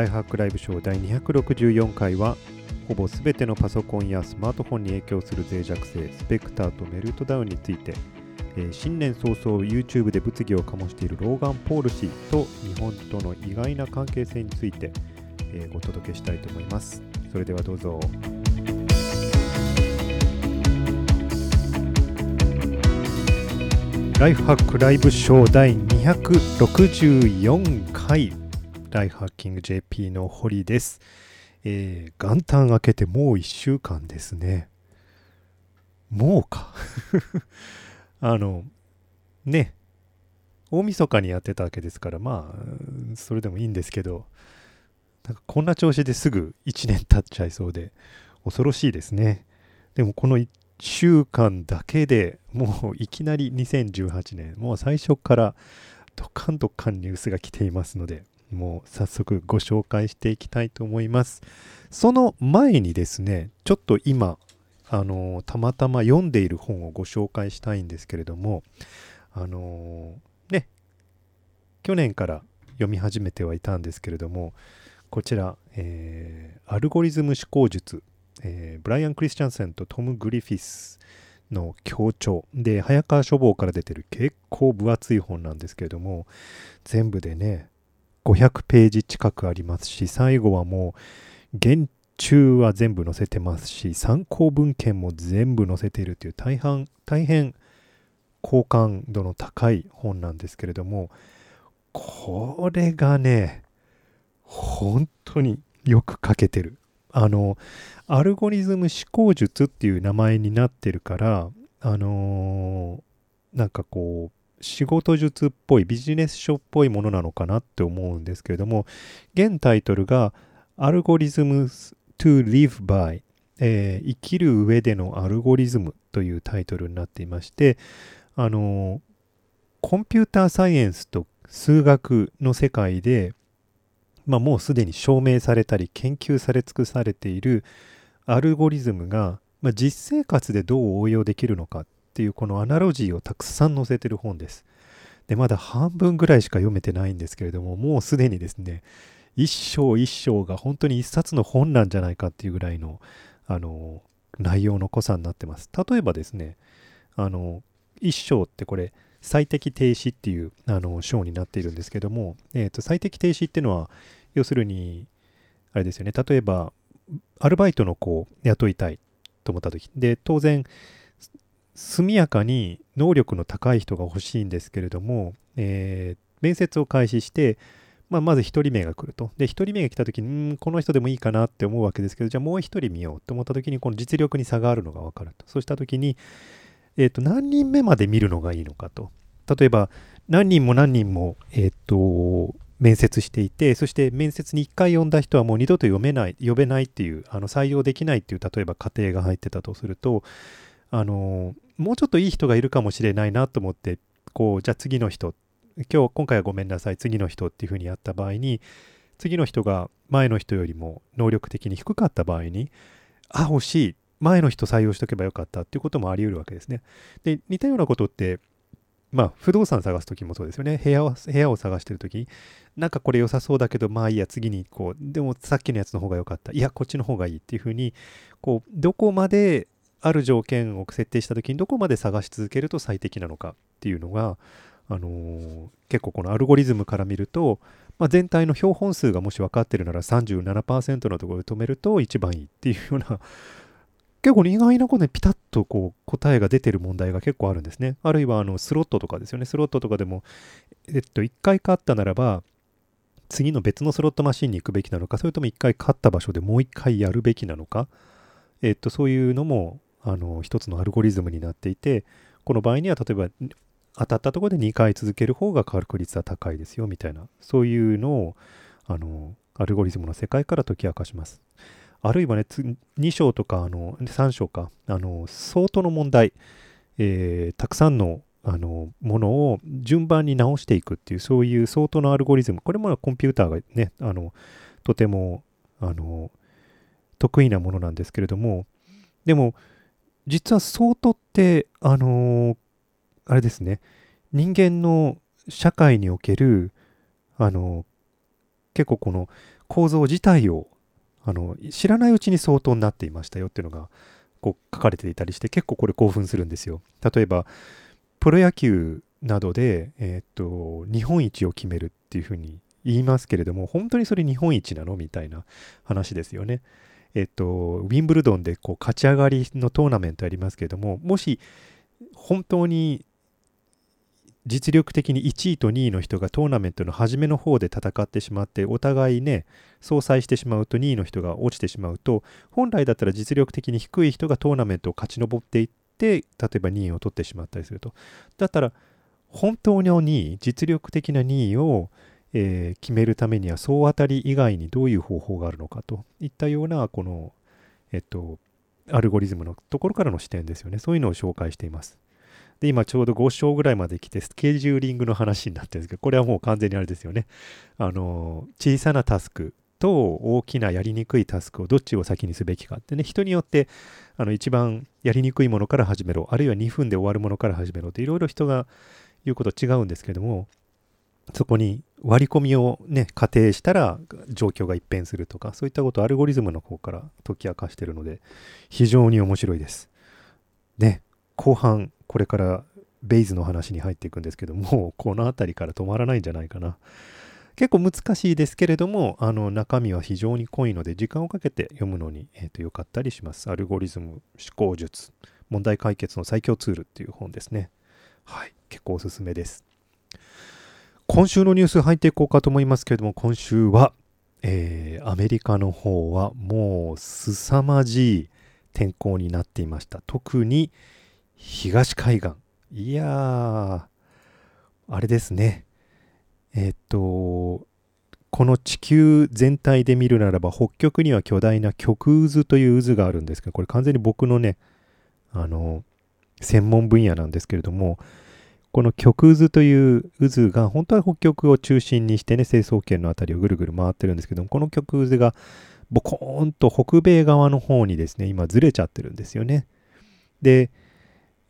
ライフハックライブショー第264回はほぼ全てのパソコンやスマートフォンに影響する脆弱性スペクターとメルトダウンについて、えー新年早々 YouTube で物議を醸しているローガン・ポール氏と日本との意外な関係性について、えーお届けしたいと思います。それではどうぞ。ライフハックライブショー第264回。ライフハッキング JP の堀です、えー元旦明けてもう1週間ですね。もうか。あのね。大晦日にやってたわけですからまあそれでもいいんですけどなんかこんな調子ですぐ1年経っちゃいそうで恐ろしいですね。でもこの1週間だけでもういきなり2018年もう最初からドカンドカンニュースが来ていますのでもう早速ご紹介していきたいと思います。その前にですねちょっと今あのたまたま読んでいる本をご紹介したいんですけれどもあのね去年から読み始めてはいたんですけれどもこちら、えーアルゴリズム思考術、えーブライアン・クリスチャンセンとトム・グリフィスの協調で早川書房から出てる結構分厚い本なんですけれども全部でね500ページ近くありますし最後はもう原中は全部載せてますし参考文献も全部載せているという大変大変好感度の高い本なんですけれどもこれがね本当によく書けてる。あのアルゴリズム思考術っていう名前になってるからあのーなんかこう仕事術っぽいビジネス書っぽいものなのかなって思うんですけれども現タイトルが「アルゴリズム to live by、えー生きる上でのアルゴリズム」というタイトルになっていましてあのコンピューターサイエンスと数学の世界でまあ、もうすでに証明されたり研究され尽くされているアルゴリズムが、まあ、実生活でどう応用できるのかっっていうこのアナロジーをたくさん載せてる本です。でまだ半分ぐらいしか読めてないんですけれどももうすでにですね一章一章が本当に一冊の本なんじゃないかっていうぐらいのあの内容の濃さになってます。例えばですねあの一章ってこれ最適停止っていうあの章になっているんですけども、えー、と最適停止っていうのは要するにあれですよね例えばアルバイトの子を雇いたいと思った時で当然速やかに能力の高い人が欲しいんですけれども、えー面接を開始して、まあ、まず1人目が来ると。で、1人目が来た時に、この人でもいいかなって思うわけですけど、じゃあもう1人見ようと思った時に、この実力に差があるのが分かると。そうした時に、えっ、と、何人目まで見るのがいいのかと。例えば、何人も何人も、えっ、と、面接していて、そして面接に1回呼んだ人はもう二度と読めない、呼べないっていう、あの採用できないっていう、例えば過程が入ってたとすると、あの、もうちょっといい人がいるかもしれないなと思って、こう、じゃあ次の人、今日、今回はごめんなさい、次の人っていうふうにやった場合に、次の人が前の人よりも能力的に低かった場合に、あ、惜しい、前の人採用しとけばよかったっていうこともあり得るわけですね。で、似たようなことって、まあ、不動産探すときもそうですよね。部屋を、部屋を探してるとき、なんかこれ良さそうだけど、まあいいや、次にこう、でもさっきのやつの方が良かった。いや、こっちの方がいいっていうふうに、こう、どこまである条件を設定したときに、どこまで探し続けると最適なのかっていうのが、あのー結構このアルゴリズムから見ると、まあ、全体の標本数がもし分かってるなら37%のところで止めると一番いいっていうような結構意外なことでピタッとこう答えが出てる問題が結構あるんですね。あるいはあのスロットとかですよね。スロットとかでも、えっと、1回勝ったならば、次の別のスロットマシンに行くべきなのか、それとも1回勝った場所でもう1回やるべきなのか、えっと、そういうのもあの一つのアルゴリズムになっていて、この場合には例えば当たったところで2回続ける方が確率は高いですよみたいな、そういうのをあのアルゴリズムの世界から解き明かします。あるいはね、2章とかあの3章か、あの相当の問題、えーたくさんのあのものを順番に直していくっていう、そういう相当のアルゴリズム、これもコンピューターがね、あのとてもあの得意なものなんですけれども、でも、実は相当って、あのあれですね、人間の社会における、あの結構この構造自体をあの知らないうちに相当になっていましたよっていうのがこう書かれていたりして結構これ興奮するんですよ。例えばプロ野球などで、え、っと日本一を決めるっていうふうに言いますけれども本当にそれ日本一なの？みたいな話ですよね。えっと、ウィンブルドンでこう勝ち上がりのトーナメントありますけれどももし本当に実力的に1位と2位の人がトーナメントの初めの方で戦ってしまってお互いね相殺してしまうと2位の人が落ちてしまうと本来だったら実力的に低い人がトーナメントを勝ち上っていって例えば2位を取ってしまったりすると。だったら本当の2位実力的な2位を、えー、決めるためには総当たり以外にどういう方法があるのかといったようなこのえっとアルゴリズムのところからの視点ですよね。そういうのを紹介しています。で、今ちょうど5章ぐらいまで来て、スケジューリングの話になってるんですけど、これはもう完全にあれですよね。あの、小さなタスクと大きなやりにくいタスクをどっちを先にすべきかってね、人によってあの一番やりにくいものから始めろ、あるいは2分で終わるものから始めろっていろいろ人が言うこと違うんですけども、そこに割り込みをね、仮定したら状況が一変するとか、そういったことをアルゴリズムの方から解き明かしてるので、非常に面白いです。ね、後半これからベイズの話に入っていくんですけどもこの辺りから止まらないんじゃないかな。結構難しいですけれどもあの中身は非常に濃いので時間をかけて読むのに、えー、とよかったりします。アルゴリズム思考術問題解決の最強ツールっていう本ですね。はい結構おすすめです。今週のニュース入っていこうかと思いますけれども今週は、えー、アメリカの方はもう凄まじい天候になっていました特に東海岸。いやー、あれですね。えっと、この地球全体で見るならば、北極には巨大な極渦という渦があるんですけど、これ完全に僕のね、あの、専門分野なんですけれども、この極渦という渦が本当は北極を中心にしてね、成層圏の辺りをぐるぐる回ってるんですけども、この極渦がボコーンと北米側の方にですね、今ずれちゃってるんですよね。で、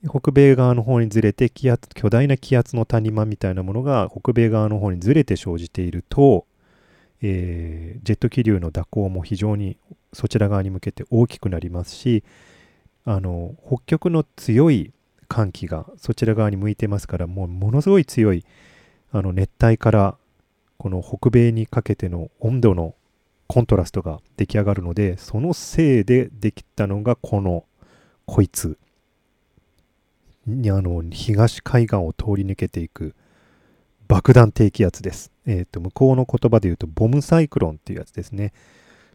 北米側の方にずれて気圧巨大な気圧の谷間みたいなものが北米側の方にずれて生じていると、えー、ジェット気流の蛇行も非常にそちら側に向けて大きくなりますしあの北極の強い寒気がそちら側に向いてますからもうものすごい強いあの熱帯からこの北米にかけての温度のコントラストが出来上がるのでそのせいでできたのがこのこいつにあの東海岸を通り抜けていく爆弾低気圧です。えっ、ー、と、向こうの言葉で言うと、ボムサイクロンっていうやつですね。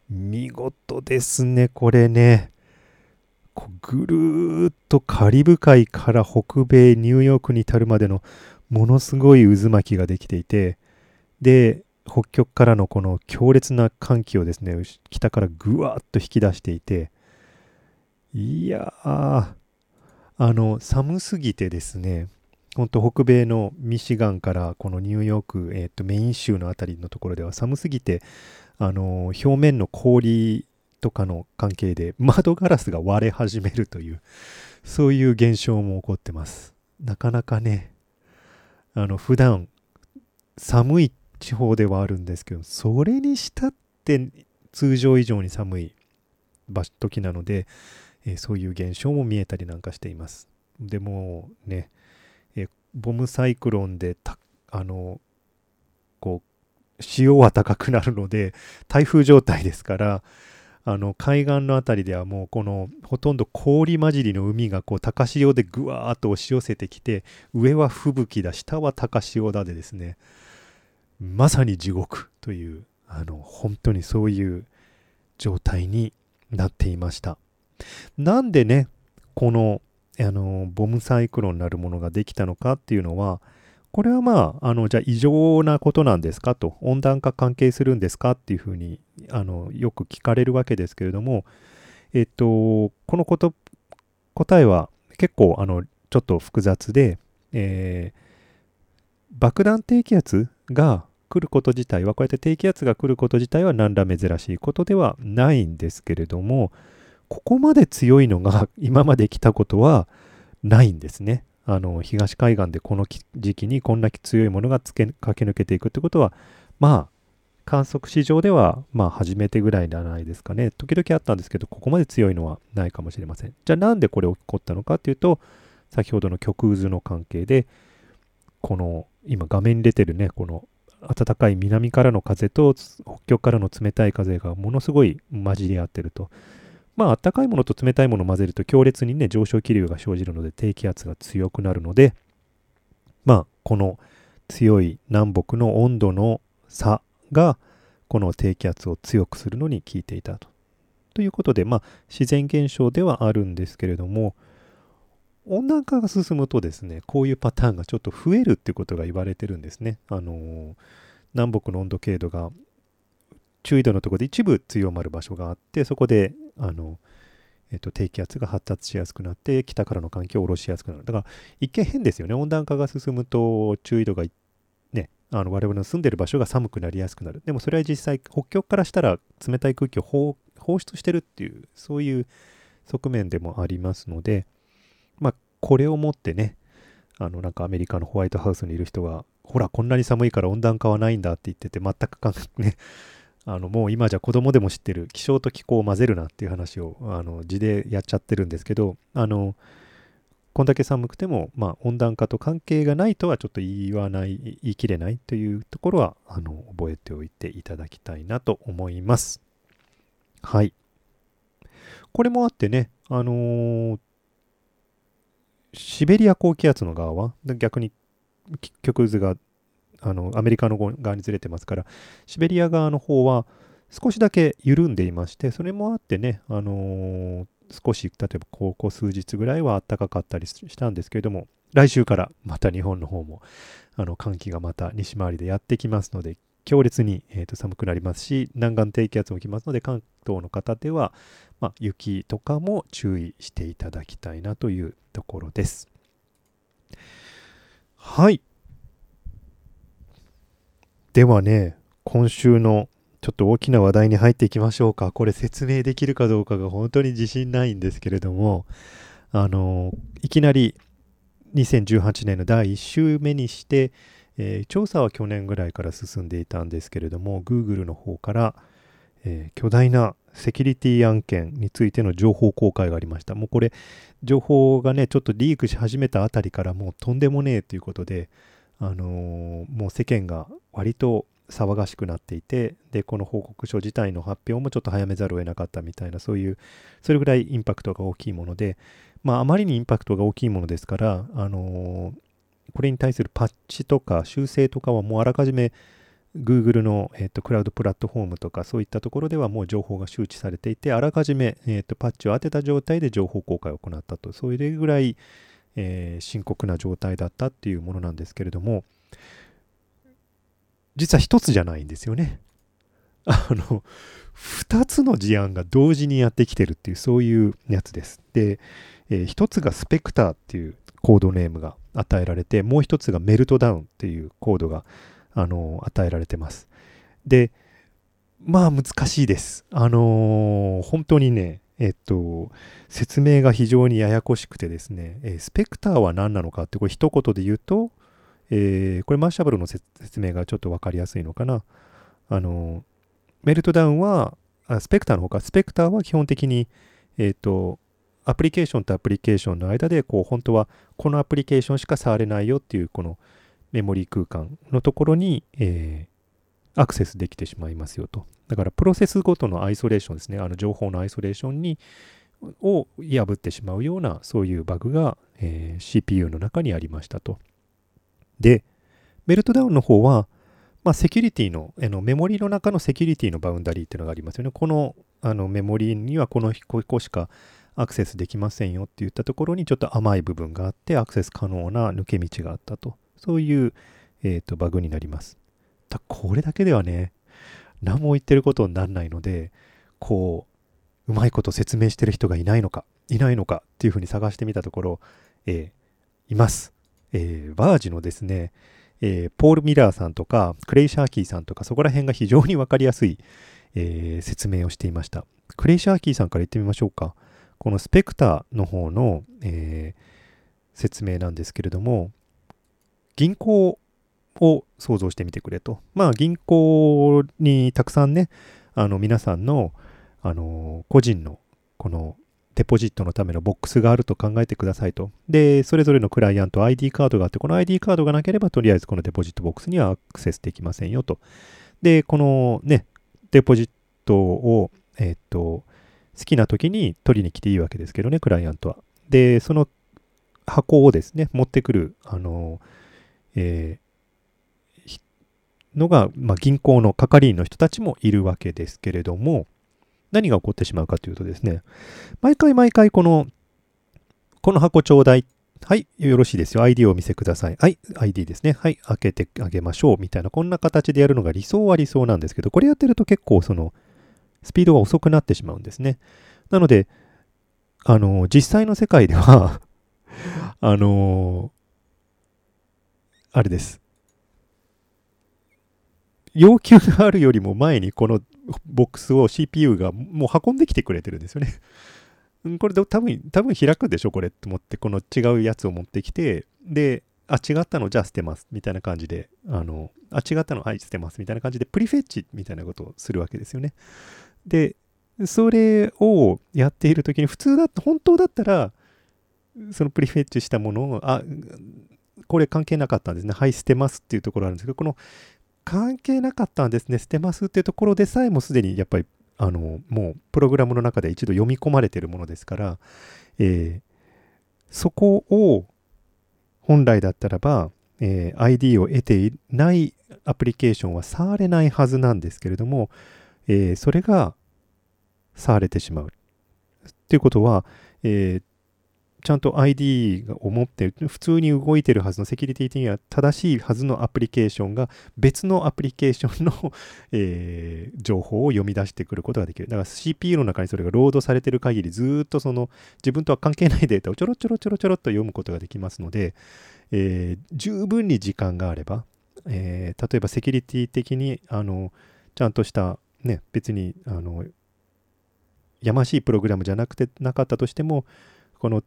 見事ですね、これね。ぐるーっとカリブ海から北米、ニューヨークに至るまでのものすごい渦巻きができていて、で、北極からのこの強烈な寒気をですね、北からぐわーっと引き出していて、いやー、あの寒すぎてですね本当北米のミシガンからこのニューヨーク、えー、とメイン州の辺りのところでは寒すぎてあの表面の氷とかの関係で窓ガラスが割れ始めるというそういう現象も起こってますなかなかねあの普段寒い地方ではあるんですけどそれにしたって通常以上に寒い時なのでえそういう現象も見えたりなんかしています。でもね、えボムサイクロンでたあのこう潮は高くなるので台風状態ですからあの海岸の辺りではもうこのほとんど氷混じりの海がこう高潮でぐわーっと押し寄せてきて上は吹雪だ下は高潮だでですねまさに地獄というあの本当にそういう状態になっていました。なんでね、この、あの、ボムサイクロンなるものができたのかっていうのは、これはまあ、あの、じゃあ異常なことなんですか？と、温暖化関係するんですか？っていうふうに、あの、よく聞かれるわけですけれども、えっと、このこと、答えは結構、あの、ちょっと複雑で、えー、爆弾低気圧が来ること自体は、こうやって低気圧が来ること自体は何ら珍しいことではないんですけれども、ここまで強いのが今まで来たことはないんですね。あの東海岸でこの時期にこんな強いものがつけ駆け抜けていくってことはまあ観測史上では、まあ、初めてぐらいじゃないですかね。時々あったんですけど、ここまで強いのはないかもしれません。じゃあ、なんでこれ起こったのかっていうと、先ほどの極渦の関係で、この、今画面に出てるね、この暖かい南からの風と北極からの冷たい風がものすごい混じり合ってると。まあ、暖かいものと冷たいものを混ぜると強烈にね、上昇気流が生じるので低気圧が強くなるので、まあ、この強い南北の温度の差がこの低気圧を強くするのに効いていたと。ということで、まあ、自然現象ではあるんですけれども、温暖化が進むとですね、こういうパターンがちょっと増えるっていうことが言われてるんですね。あのー、南北の温度経度が中緯度のところで一部強まる場所があって、そこで、あの、えっと、低気圧が発達しやすくなって、北からの環境を下ろしやすくなる。だから、一見変ですよね。温暖化が進むと、中緯度がね、あの我々の住んでる場所が寒くなりやすくなる。でもそれは実際、北極からしたら冷たい空気を放出してるっていう、そういう側面でもありますので、まあ、これをもってね、あの、なんかアメリカのホワイトハウスにいる人が、ほら、こんなに寒いから温暖化はないんだって言ってて、全く感覚ね、あの、もう今じゃ子供でも知ってる気象と気候を混ぜるなっていう話を、あの、字でやっちゃってるんですけど、あの、こんだけ寒くても、まあ、温暖化と関係がないとはちょっと言わない、言い切れないというところは、あの、覚えておいていただきたいなと思います。はい。これもあってね、あのー、シベリア高気圧の側は逆に極渦があのアメリカの側にずれてますからシベリア側の方は少しだけ緩んでいましてそれもあってね、あのー、少し例えばここ数日ぐらいは暖かかったりしたんですけれども来週からまた日本の方もあの寒気がまた西回りでやってきますので強烈に、えー、と寒くなりますし南岸低気圧も来ますので関東の方では、まあ、雪とかも注意していただきたいなというところです。はい。ではね、今週のちょっと大きな話題に入っていきましょうか。これ説明できるかどうかが本当に自信ないんですけれども、あの、いきなり2018年の第1週目にして、えー、調査は去年ぐらいから進んでいたんですけれども、Google の方から、えー、巨大なセキュリティ案件についての情報公開がありました。もうこれ、情報がね、ちょっとリークし始めたあたりからもうとんでもねえということで、あのー、もう世間が割と騒がしくなっていて、で、この報告書自体の発表もちょっと早めざるを得なかったみたいな、そういう、それぐらいインパクトが大きいもので、まあ、あまりにインパクトが大きいものですから、あのーこれに対するパッチとか修正とかはもうあらかじめ Google の、えーと、クラウドプラットフォームとかそういったところではもう情報が周知されていて、あらかじめ、えーと、パッチを当てた状態で情報公開を行ったと、そういうぐらい、えー、深刻な状態だったっていうものなんですけれども、実は一つじゃないんですよね。あの、二つの事案が同時にやってきてるっていう、そういうやつです。で、えー、一つがスペクターっていうコードネームが与えられて、もう一つがメルトダウンっていうコードが、あの与えられてます。で、まあ難しいです。あのー、本当にね、えっと、説明が非常にややこしくてですね、えー、スペクターは何なのかって、これ一言で言うと、えー、これマーシャブルの説明がちょっと分かりやすいのかな。あのメルトダウンは、あスペクターのほか、スペクターは基本的に、えっ、と、アプリケーションとアプリケーションの間で、こう、本当はこのアプリケーションしか触れないよっていう、このメモリー空間のところに、えー、アクセスできてしまいますよと。だから、プロセスごとのアイソレーションですね。あの、情報のアイソレーションに、を破ってしまうような、そういうバグが、えー、CPU の中にありましたと。で、メルトダウンの方は、まあ、セキュリティの、あのメモリの中のセキュリティのバウンダリーっていうのがありますよね。このあのメモリにはこのここしかアクセスできませんよって言ったところにちょっと甘い部分があってアクセス可能な抜け道があったと。そういう、えーと、バグになります。だこれだけではね、何も言ってることにならないので、こう、うまいこと説明してる人がいないのか、いないのかっていうふうに探してみたところ、えー、います。えー、バージのですね、えー、ポール・ミラーさんとか、クレイ・シャーキーさんとか、そこら辺が非常にわかりやすい、えー、説明をしていました。クレイ・シャーキーさんから言ってみましょうか。このスペクターの方の、えー、説明なんですけれども、銀行を想像してみてくれと。まあ銀行にたくさんね、あの皆さんの、あの個人のこのデポジットのためのボックスがあると考えてくださいと。で、それぞれのクライアント ID カードがあって、この ID カードがなければとりあえずこのデポジットボックスにはアクセスできませんよと。で、このね、デポジットを、えっと、好きな時に取りに来ていいわけですけどね、クライアントは。で、その箱をですね、持ってくる、あの、えー、のが、まあ、銀行の係員の人たちもいるわけですけれども、何が起こってしまうかというとですね、毎回毎回この、この箱ちょうだい。はい、よろしいですよ。ID をお見せください。はい、ID ですね。はい、開けてあげましょう。みたいな、こんな形でやるのが理想は理想なんですけど、これやってると結構その、スピードが遅くなってしまうんですね。なので、あの、実際の世界では あのあれです。要求があるよりも前にこのボックスを CPU がもう運んできてくれてるんですよね。これで多分、多分開くでしょ、これって思って、この違うやつを持ってきて、で、あ、違ったの、じゃあ捨てます、みたいな感じで、あの、あ、違ったの、はい、捨てます、みたいな感じで、プリフェッチみたいなことをするわけですよね。で、それをやっているときに、普通だと、本当だったら、そのプリフェッチしたものを、あ、これ関係なかったんですね。はい、捨てますっていうところあるんですけど、この関係なかったんですね、捨てますっていうところでさえもすでにやっぱり、あの、もうプログラムの中で一度読み込まれているものですから、えー、そこを本来だったらば、えー、ID を得ていないアプリケーションは触れないはずなんですけれども、えー、それが触れてしまう。っていうことは、えー、ちゃんと ID を持ってる、普通に動いてるはずのセキュリティ的には正しいはずのアプリケーションが別のアプリケーションの えー、情報を読み出してくることができる。だから CPU の中にそれがロードされてる限りずっとその自分とは関係ないデータをちょろちょろちょろちょろっと読むことができますので、えー、十分に時間があれば、えー、例えばセキュリティ的にあのちゃんとしたね、別にあのやましいプログラムじゃなくてなかったとしてもこの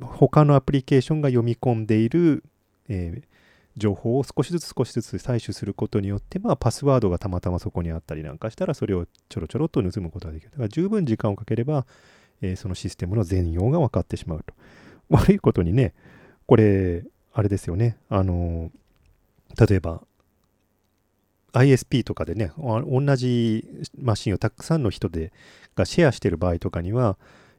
他のアプリケーションが読み込んでいる、えー、情報を少しずつ少しずつ採取することによって、まあ、パスワードがたまたまそこにあったりなんかしたら、それをちょろちょろっと盗むことができる。だから十分時間をかければ、えー、そのシステムの全容が分かってしまうと。悪いことにね、これ、あれですよね。あの、例えば、ISP とかでね、同じマシンをたくさんの人でがシェアしている場合とかには、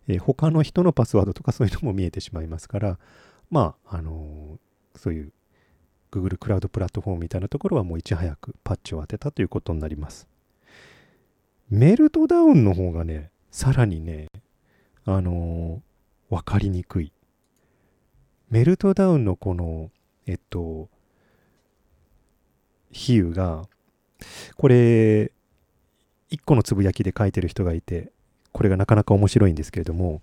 えー、他の人のパスワードとかそういうのも見えてしまいますから、まあ、あのー、そういう Google クラウドプラットフォームみたいなところはもういち早くパッチを当てたということになります。メルトダウンの方がね、さらにね、あのー、わかりにくい。メルトダウンのこの、えっと、比喩が、これ、一個のつぶやきで書いてる人がいて、これがなかなか面白いんですけれども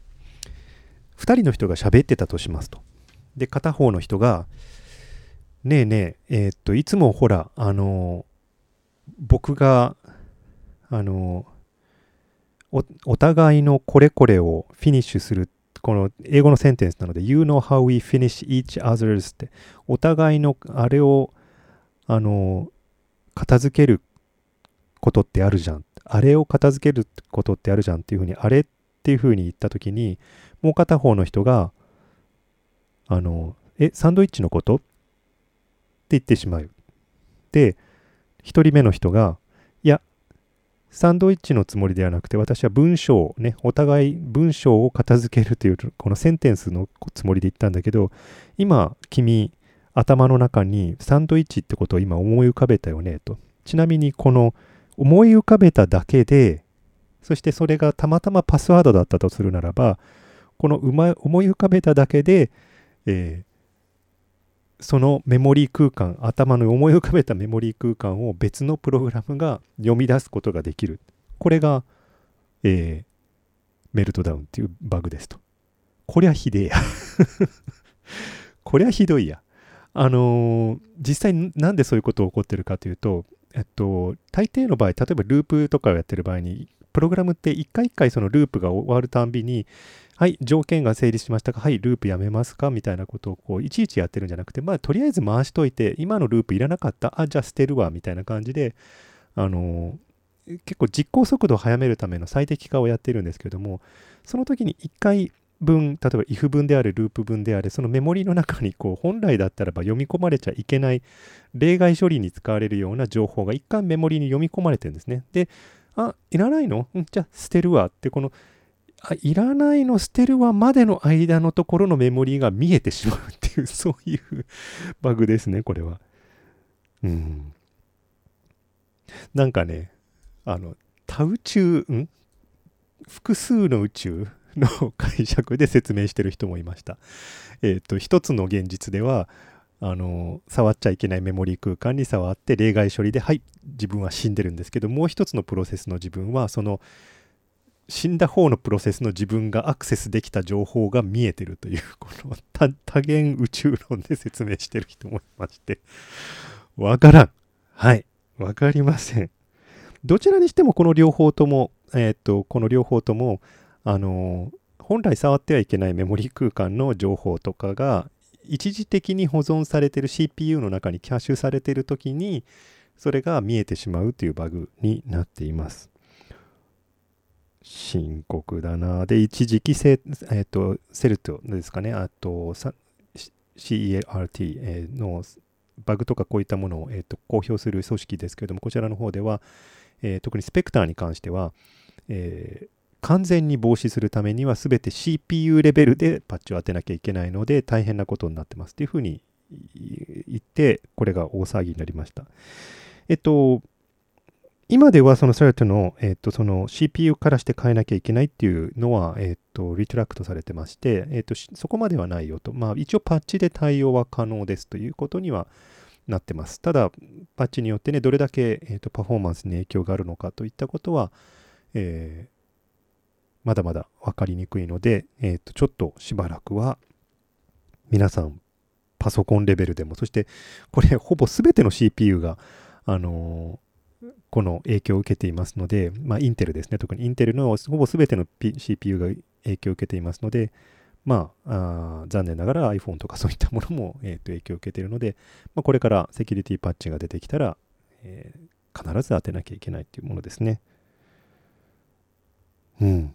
2人の人が喋ってたとしますと。で片方の人が「ねえねええー、っといつもほらあの僕があのお互いのこれこれをフィニッシュするこの英語のセンテンスなので You know how we finish each other's ってお互いのあれをあの片付けることってあるじゃんあれを片付けることってあるじゃんっていうふうに、あれっていうふうに言ったときに、もう片方の人が、あの、え、サンドイッチのこと？って言ってしまう。で、一人目の人が、いや、サンドイッチのつもりではなくて、私は文章をね、お互い文章を片付けるという、このセンテンスのつもりで言ったんだけど、今、君、頭の中にサンドイッチってことを今思い浮かべたよね、と。ちなみに、この思い浮かべただけで、そしてそれがたまたまパスワードだったとするならば、この思い浮かべただけで、えー、そのメモリー空間、頭の思い浮かべたメモリー空間を別のプログラムが読み出すことができる。これが、えー、メルトダウンっていうバグですと。こりゃひでえやこりゃひどいや。あのー、実際なんでそういうことが起こってるかというと、えっと、大抵の場合、例えばループとかをやってる場合に、プログラムって一回一回そのループが終わるたんびに、はい、条件が成立しましたかはい、ループやめますかみたいなことをこういちいちやってるんじゃなくて、まあ、とりあえず回しといて、今のループいらなかったあ、じゃあ捨てるわ、みたいな感じで、あの、結構実行速度を速めるための最適化をやってるんですけども、その時に1回分、例えば if 文であれ、ループ文であれ、そのメモリの中にこう本来だったらば読み込まれちゃいけない例外処理に使われるような情報が一回メモリに読み込まれてるんですね。で、あ、いらないの、じゃあ捨てるわって、このあいらないの？捨てるわまでの間のところのメモリが見えてしまうっていう、そういうバグですね、これは。うん。なんかね、あの、多宇宙、ん？複数の宇宙？の解釈で説明してる人もいました。え、ー、と、一つの現実では、あの触っちゃいけないメモリー空間に触って例外処理ではい自分は死んでるんですけどもう一つのプロセスの自分はその死んだ方のプロセスの自分がアクセスできた情報が見えてるという、この多元宇宙論で説明してる人もいまして、わからん。はい。わかりません。どちらにしてもこの両方とも、えっ、と、この両方とも、あの本来触ってはいけないメモリ空間の情報とかが一時的に保存されてる CPU の中にキャッシュされてる時にそれが見えてしまうというバグになっています。深刻だな。で、一時期セ、えーと、セルトですかね、あと CERT のバグとかこういったものを、えーと、公表する組織ですけれども、こちらの方では、えー、特にスペクターに関しては、えー、完全に防止するためには全て CPU レベルでパッチを当てなきゃいけないので大変なことになってますというふうに言って、これが大騒ぎになりました。えっと、今ではその CERT の,、えー、とその CPU からして変えなきゃいけないっていうのは、えー、とリトラクトされてまして、えー、とそこまではないよと、まあ、一応パッチで対応は可能ですということにはなってます。ただ、パッチによってね、どれだけ、えー、とパフォーマンスに影響があるのかといったことは、えー、まだまだ分かりにくいので、えー、とちょっとしばらくは皆さんパソコンレベルでも、そしてこれほぼ全ての CPU が、あのこの影響を受けていますので、まあ、インテルですね、特にインテルのほぼ全ての、P、CPU が影響を受けていますので、まあ、あ残念ながら iPhone とかそういったものも、えー、と影響を受けているので、まあ、これからセキュリティパッチが出てきたら、えー、必ず当てなきゃいけないというものですね。うん。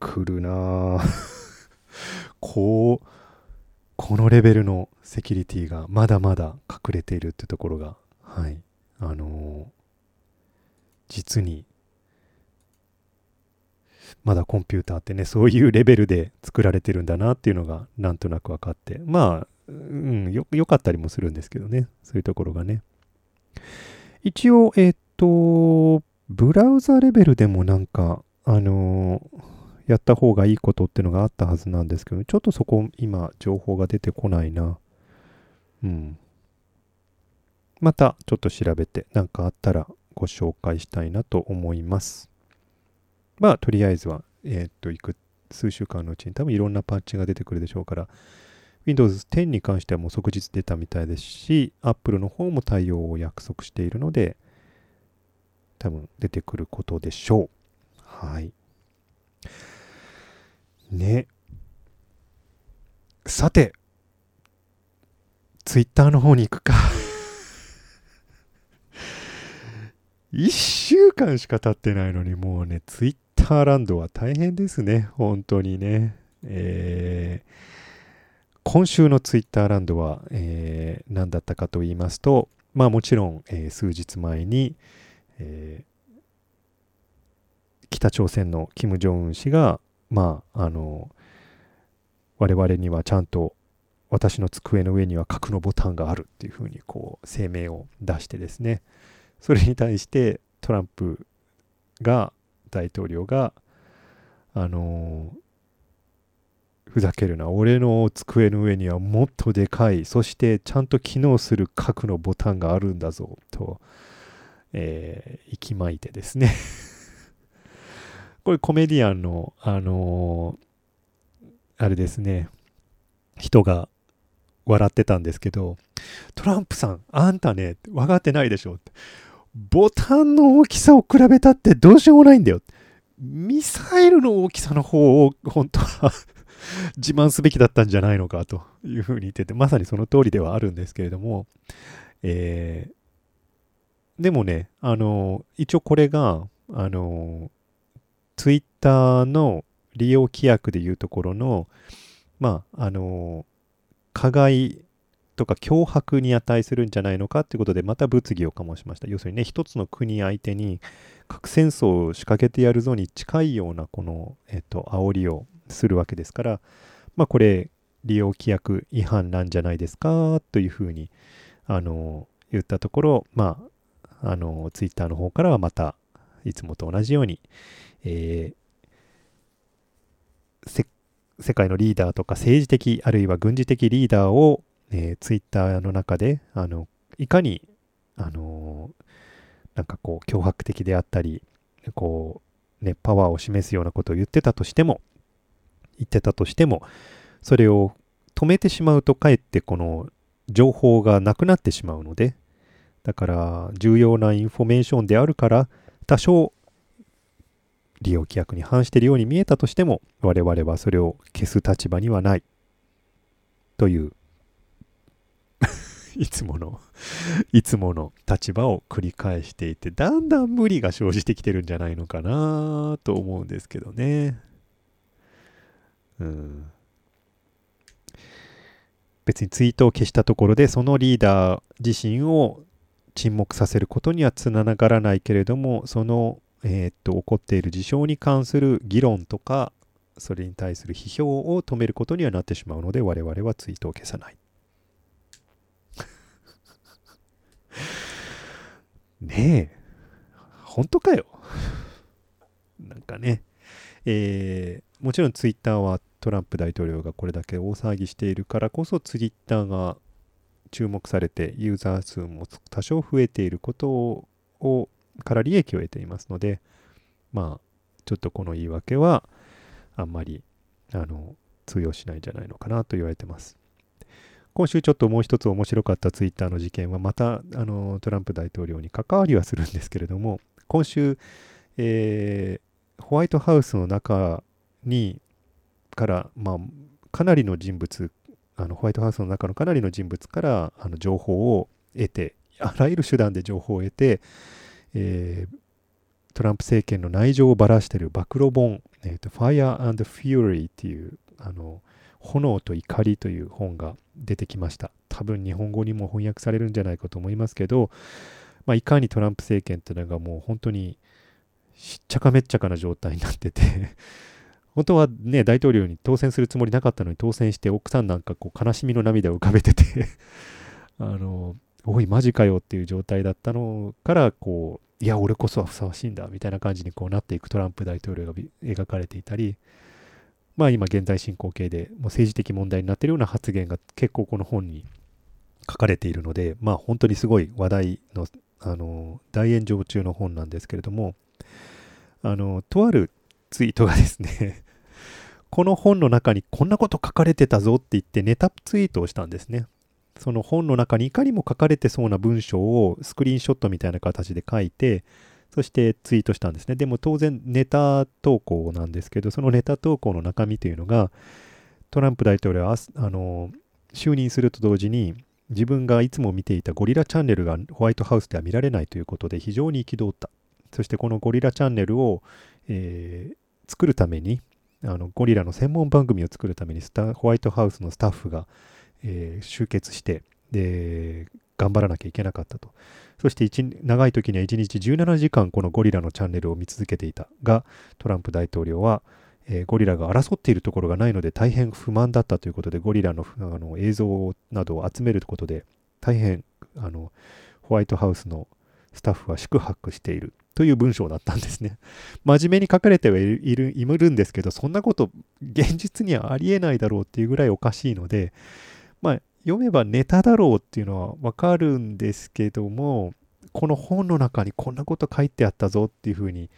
来るな こう、このレベルのセキュリティがまだまだ隠れているってところがはい。あのー、実に、まだコンピューターってね、そういうレベルで作られてるんだなっていうのがなんとなく分かって、まあ、うん、よ、良かったりもするんですけどね、そういうところがね。一応、えっ、と、ブラウザレベルでもなんか、あのー、やった方がいいことってのがあったはずなんですけど、ちょっとそこ今情報が出てこないな。うん。またちょっと調べて何かあったらご紹介したいなと思います。まあ、とりあえずは、えー、っと、いく数週間のうちに多分いろんなパッチが出てくるでしょうから、Windows 10に関してはもう即日出たみたいですし、Apple の方も対応を約束しているので、多分出てくることでしょう。はい。ね。さて、Twitter の方に行くか 1週間しか経ってないのにもうね、ツイッターランドは大変ですね。本当にね。えー、今週のツイッターランドは、えー、何だったかと言いますと、まあもちろん、えー、数日前に、えー、北朝鮮のキム・ジョンウン氏が、まあ、あの、我々にはちゃんと私の机の上には核のボタンがあるっていうふうにこう声明を出してですね、それに対してトランプが大統領があの、ふざけるな俺の机の上にはもっとでかいそしてちゃんと機能する核のボタンがあるんだぞと、えー、息巻いてですね。これコメディアンのあのー、あれですね人が笑ってたんですけどトランプさんあんたね分かってないでしょってボタンの大きさを比べたってどうしようもないんだよ。ミサイルの大きさの方を本当は自慢すべきだったんじゃないのかというふうに言ってて、まさにその通りではあるんですけれども、えー、でもね、あの、一応これが、あの、ツイッターの利用規約でいうところの、まあ、あの、加害とか脅迫に値するんじゃないのかということで、また物議を醸しました。要するにね、一つの国相手に核戦争を仕掛けてやるぞに近いような、この、えっと、煽りをするわけですから、まあ、これ、利用規約違反なんじゃないですかというふうに、あの、言ったところ、まあ、あの、ツイッターの方からはまた、いつもと同じように、えー、世界のリーダーとか政治的あるいは軍事的リーダーを、えー、ツイッターの中であのいかにあのなんかこう脅迫的であったりこうねパワーを示すようなことを言ってたとしても言ってたとしてもそれを止めてしまうとかえってこの情報がなくなってしまうのでだから重要なインフォメーションであるから多少利用規約に反しているように見えたとしても我々はそれを消す立場にはない。という いつものいつもの立場を繰り返していてだんだん無理が生じてきてるんじゃないのかなと思うんですけどね。うん。別にツイートを消したところでそのリーダー自身を沈黙させることにはつながらないけれどもそのえー、っと起こっている事象に関する議論とかそれに対する批評を止めることにはなってしまうので我々はツイートを消さない。ねえ。本当かよ。なんかね。えー、もちろんツイッターはトランプ大統領がこれだけ大騒ぎしているからこそツイッターが注目されてユーザー数も多少増えていることをから利益を得ていますので、まあ、ちょっとこの言い訳はあんまりあの通用しないんじゃないのかなと言われてます。今週ちょっともう一つ面白かったツイッターの事件はまたあのトランプ大統領に関わりはするんですけれども今週、えー、ホワイトハウスの中にから、まあ、かなりの人物あのホワイトハウスの中のかなりの人物からあの情報を得てあらゆる手段で情報を得て、えー、トランプ政権の内情をばらしている暴露本、えーと、Fire and Fury っていうあの炎と怒りという本が出てきました。多分日本語にも翻訳されるんじゃないかと思いますけど、まあ、いかにトランプ政権っていうのがもう本当にしっちゃかめっちゃかな状態になってて 本当はね、大統領に当選するつもりなかったのに当選して奥さんなんかこう悲しみの涙を浮かべてて あの、おい、マジかよっていう状態だったのから、こう、いや、俺こそはふさわしいんだみたいな感じにこうなっていくトランプ大統領が描かれていたり、まあ今現在進行形でもう政治的問題になっているような発言が結構この本に書かれているので、まあ本当にすごい話題の、あの、大炎上中の本なんですけれども、あの、とあるツイートがですね この本の中にこんなこと書かれてたぞって言ってネタツイートをしたんですね。その本の中にいかにも書かれてそうな文章をスクリーンショットみたいな形で書いて、そしてツイートしたんですね。でも当然ネタ投稿なんですけど、そのネタ投稿の中身というのが、トランプ大統領はあの就任すると同時に、自分がいつも見ていたゴリラチャンネルがホワイトハウスでは見られないということで非常に憤った。そしてこのゴリラチャンネルを、えー、作るために、あのゴリラの専門番組を作るためにホワイトハウスのスタッフがえー、集結してで頑張らなきゃいけなかったとそして長い時には1日17時間このゴリラのチャンネルを見続けていたがトランプ大統領は、えー、ゴリラが争っているところがないので大変不満だったということでゴリラのあの映像などを集めることで大変あのホワイトハウスのスタッフは宿泊しているという文章だったんですね。真面目に書かれてはいるいるんですけど、そんなこと現実にはありえないだろうっていうぐらいおかしいので、読めばネタだろうっていうのはわかるんですけども、この本の中にこんなこと書いてあったぞっていうふうに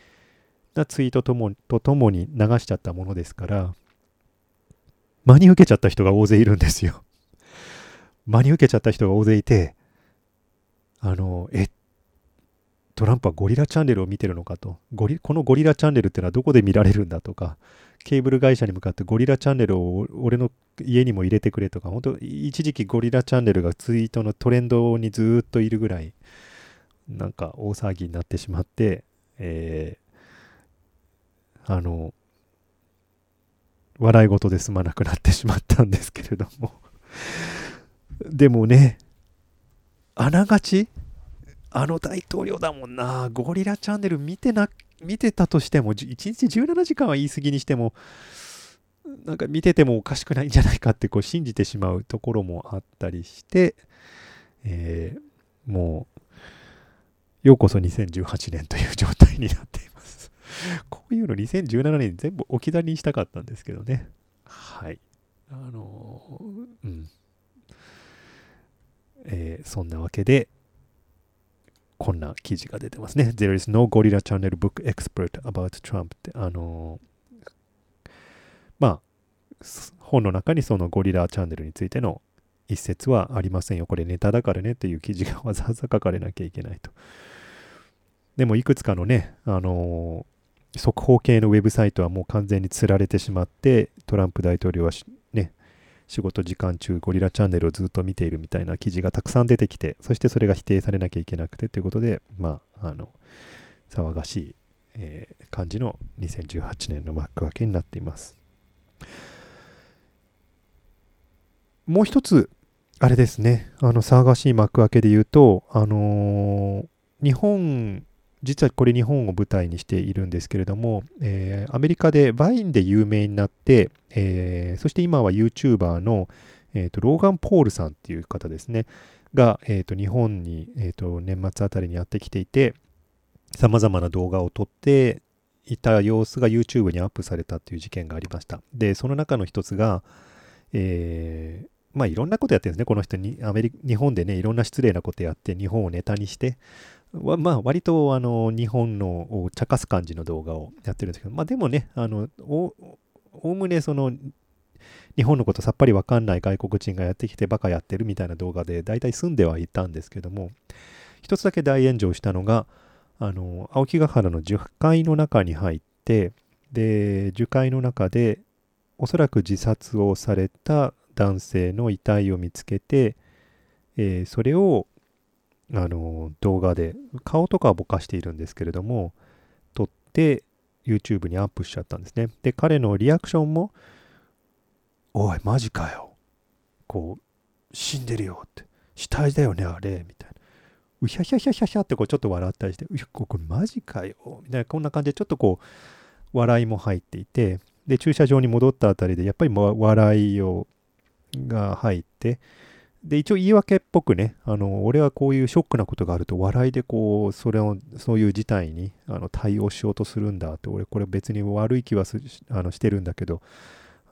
なツイートともとともに流しちゃったものですから、真に受けちゃった人が大勢いるんですよ。真に受けちゃった人が大勢いて、あの、え、トランプはゴリラチャンネルを見てるのかとゴリこのゴリラチャンネルってのはどこで見られるんだとかケーブル会社に向かってゴリラチャンネルを俺の家にも入れてくれとか本当一時期ゴリラチャンネルがツイートのトレンドにずっといるぐらいなんか大騒ぎになってしまって、えー、あの笑い事で済まなくなってしまったんですけれども でもねあながちあの大統領だもんな。ゴリラチャンネル見てな、見てたとしても、1日17時間は言い過ぎにしても、なんか見ててもおかしくないんじゃないかってこう信じてしまうところもあったりして、えー、もう、ようこそ2018年という状態になっています。こういうの2017年に全部置き去りにしたかったんですけどね。はい。あのー、うん。えー、そんなわけで、こんな記事が出てますね。There is no Gorilla Channel book expert about Trump って、あのー、まあ、本の中にそのゴリラチャンネルについての一節はありませんよ。これネタだからねという記事がわざわざ書かれなきゃいけないと。でもいくつかのね、あのー、速報系のウェブサイトはもう完全に釣られてしまって、トランプ大統領は、仕事時間中ゴリラチャンネルをずっと見ているみたいな記事がたくさん出てきて、そしてそれが否定されなきゃいけなくてということで、まあ、あの、騒がしい、えー、感じの2018年の幕開けになっています。もう一つ、あれですね、あの、騒がしい幕開けで言うと、あのー、日本実はこれ日本を舞台にしているんですけれども、えー、アメリカでバインで有名になって、えー、そして今は YouTuber の、えーと、ローガン・ポールさんっていう方ですね、が、えーと、日本に、えーと、年末あたりにやってきていて、さまざまな動画を撮っていた様子が YouTube にアップされたっていう事件がありました。で、その中の一つが、えー、まあいろんなことやってるんですね。この人に、アメリ日本でね、いろんな失礼なことやって、日本をネタにして、まあ、割とあの日本のを茶化す感じの動画をやってるんですけど、まあ、でもね、あのおおむねその日本のことさっぱりわかんない外国人がやってきてバカやってるみたいな動画で大体住んではいたんですけども、一つだけ大炎上したのが、あの青木ヶ原の樹海の中に入って、で、樹海の中でおそらく自殺をされた男性の遺体を見つけて、えー、それをあの動画で顔とかはぼかしているんですけれども撮って YouTube にアップしちゃったんですね。で彼のリアクションも「おいマジかよ」こう「死んでるよ」って「死体だよねあれ」みたいな。うひゃひゃひゃひゃひゃってこうちょっと笑ったりして「うこれマジかよ」みたいな。こんな感じでちょっとこう笑いも入っていてで駐車場に戻ったあたりでやっぱり笑いをが入ってで、一応言い訳っぽくね、あの、俺はこういうショックなことがあると笑いでこう、それを、そういう事態にあの対応しようとするんだって、俺これ別に悪い気はあのしてるんだけど、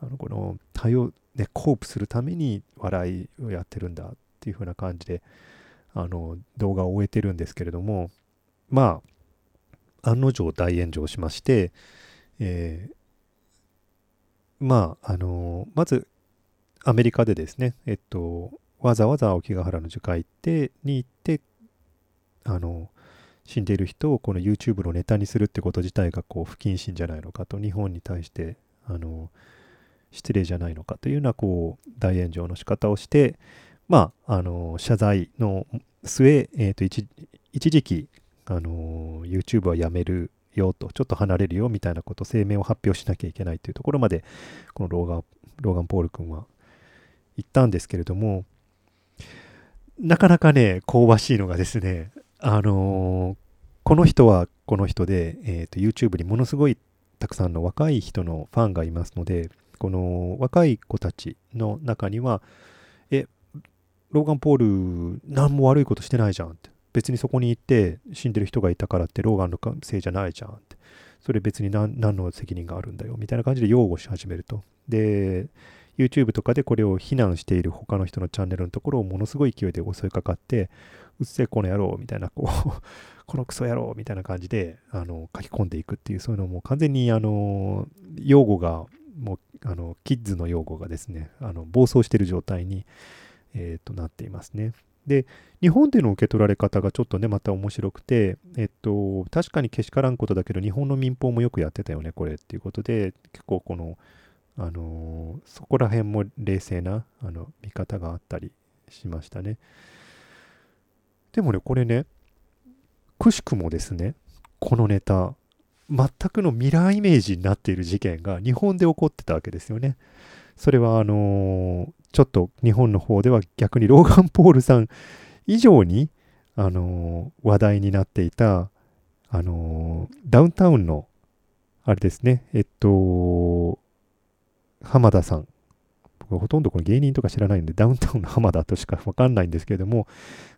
あのこの対応、ね、コープするために笑いをやってるんだっていう風な感じで、あの、動画を終えてるんですけれども、まあ、案の定大炎上しまして、えー、まあ、あのまず、アメリカでですね、えっと、わざわざ青木ヶ原の樹海ってに行ってあの死んでいる人をこの YouTube のネタにするってこと自体がこう不謹慎じゃないのかと日本に対してあの失礼じゃないのかというようなこう大炎上の仕方をしてまああの謝罪の末、えー、と一一時期あの YouTube はやめるよとちょっと離れるよみたいなこと声明を発表しなきゃいけないというところまでこのローガンローガン・ポール君は言ったんですけれどもなかなかね、香ばしいのがですね、あのー、この人はこの人で、えーと、YouTube にものすごいたくさんの若い人のファンがいますので、この若い子たちの中には、え、ローガン・ポール、何も悪いことしてないじゃんって。別にそこに行って死んでる人がいたからってローガンのせいじゃないじゃんって。それ別に何の責任があるんだよみたいな感じで擁護し始めると。で、YouTube とかでこれを非難している他の人のチャンネルのところをものすごい勢いで襲いかかって、うっせえこの野郎みたいな、こう このクソ野郎みたいな感じであの書き込んでいくっていう、そういうのも完全にあの用語が、もうあのキッズの用語がですね、あの暴走している状態に、えー、となっていますね。で、日本での受け取られ方がちょっとね、また面白くて、えっと、確かにけしからんことだけど、日本の民放もよくやってたよね、これっていうことで、結構この、あの、そこら辺も冷静なあの見方があったりしましたね。でもね、これね、くしくもですね、このネタ、全くのミラーイメージになっている事件が日本で起こってたわけですよね。それはあの、ちょっと日本の方では逆にローガン・ポールさん以上に、あの、話題になっていた、あの、ダウンタウンの、あれですね、えっと、浜田さん。僕ほとんどこの芸人とか知らないんで、ダウンタウンの浜田としかわかんないんですけれども、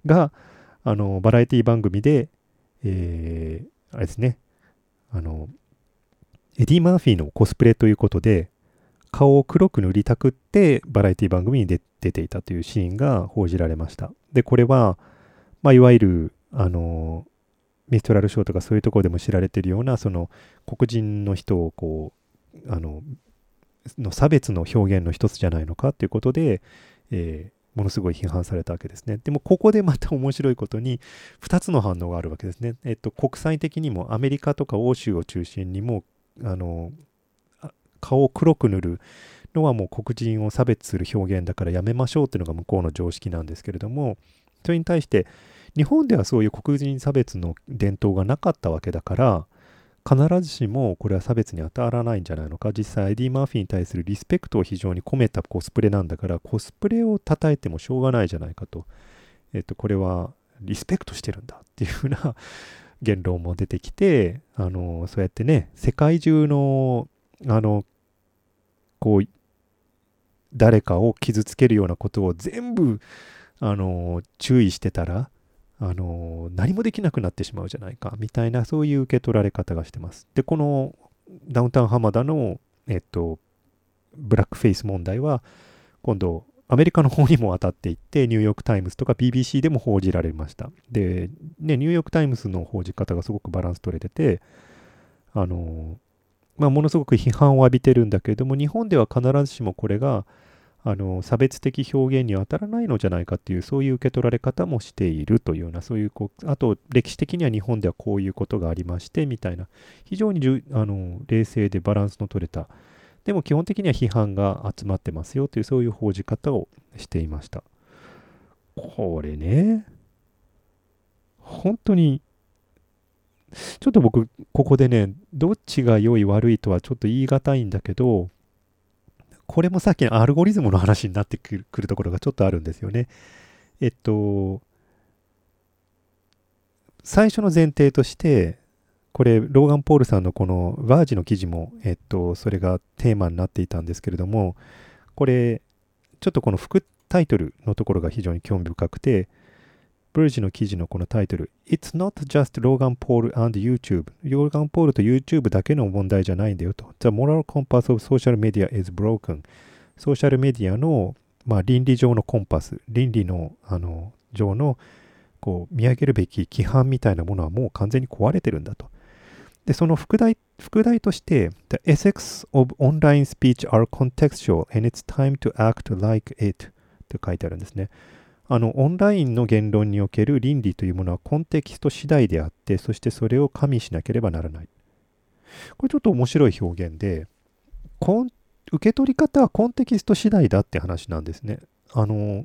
が、あの、バラエティ番組で、えー、あれですね、あの、エディ・マーフィーのコスプレということで、顔を黒く塗りたくってバラエティ番組に出ていたというシーンが報じられました。で、これは、まあ、いわゆる、あの、ミストラルショーとかそういうところでも知られているような、その黒人の人をこう、あの、の差別の表現の一つじゃないのかということで、えー、ものすごい批判されたわけですね。でもここでまた面白いことに2つの反応があるわけですね。えっと、国際的にもアメリカとか欧州を中心にもあの顔を黒く塗るのはもう黒人を差別する表現だからやめましょうっていうのが向こうの常識なんですけれどもそれに対して日本ではそういう黒人差別の伝統がなかったわけだから必ずしもこれは差別に当たらないんじゃないのか？実際エディ・マーフィーに対するリスペクトを非常に込めたコスプレなんだからコスプレを称えてもしょうがないじゃないかと、えっと、これはリスペクトしてるんだっていうふうな 言論も出てきてあのそうやってね世界中のあのこう誰かを傷つけるようなことを全部あの注意してたらあの何もできなくなってしまうじゃないかみたいなそういう受け取られ方がしてます。でこのダウンタウン浜田の、えっと、ブラックフェイス問題は今度アメリカの方にも当たっていってニューヨーク・タイムズとか BBC でも報じられました。で、ね、ニューヨーク・タイムズの報じ方がすごくバランス取れててあのまあ、ものすごく批判を浴びてるんだけれども日本では必ずしもこれがあの差別的表現に当たらないのじゃないかっていうそういう受け取られ方もしているというようなそういうこうあと歴史的には日本ではこういうことがありましてみたいな非常にじゅあの冷静でバランスの取れた。でも基本的には批判が集まってますよというそういう報じ方をしていました。これね本当にちょっと僕、ここでね、どっちが良い悪いとはちょっと言い難いんだけど、これもさっきのアルゴリズムの話になってくるところがちょっとあるんですよね。えっと、最初の前提として、これ、ローガン・ポールさんのこのバージの記事も、えっと、それがテーマになっていたんですけれども、これ、ちょっとこの副タイトルのところが非常に興味深くて、ブルジの記事のこのタイトル It's not just Logan Paul and YouTube ローガン・ポールと YouTube だけの問題じゃないんだよと The moral compass of social media is broken ソーシャルメディアの、まあ、倫理上のコンパス倫理のあの上のこう見上げるべき規範みたいなものはもう完全に壊れてるんだとでその副題副題として The ethics of online speech are contextual and it's time to act like it と書いてあるんですねあのオンラインの言論における倫理というものはコンテキスト次第であってそしてそれを加味しなければならない。これちょっと面白い表現で受け取り方はコンテキスト次第だって話なんですね。あの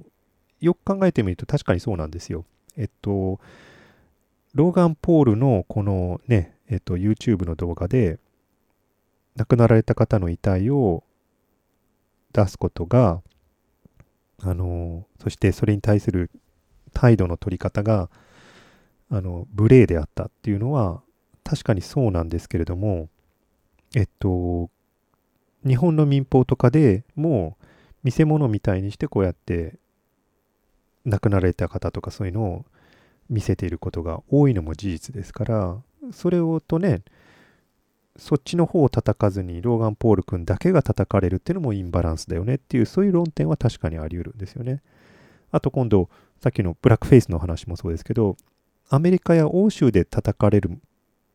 よく考えてみると確かにそうなんですよ。えっとローガン・ポールのこのね、えっと、YouTube の動画で亡くなられた方の遺体を出すことがあのそしてそれに対する態度の取り方があの無礼であったっていうのは確かにそうなんですけれどもえっと日本の民放とかでもう見せ物みたいにしてこうやって亡くなられた方とかそういうのを見せていることが多いのも事実ですからそれをとねそっちの方を叩かずにローガン・ポール君だけが叩かれるっていうのもインバランスだよねっていうそういう論点は確かにあり得るんですよね。あと今度さっきのブラックフェイスの話もそうですけどアメリカや欧州で叩かれる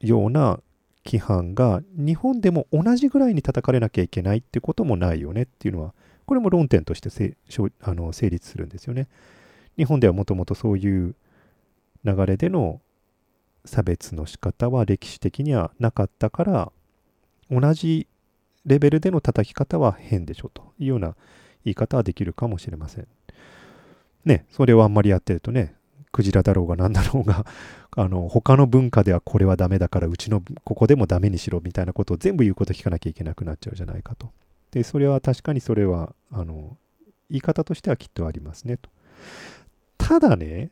ような規範が日本でも同じぐらいに叩かれなきゃいけないってこともないよねっていうのはこれも論点としてあの成立するんですよね。日本ではもともとそういう流れでの差別の仕方は歴史的にはなかったから同じレベルでの叩き方は変でしょというような言い方はできるかもしれません。ね、それをあんまりやってるとね、クジラだろうが何だろうが、あの、他の文化ではこれはダメだから、うちのここでもダメにしろみたいなことを全部言うこと聞かなきゃいけなくなっちゃうじゃないかと。で、それは確かにそれは、あの、言い方としてはきっとありますねと。ただね、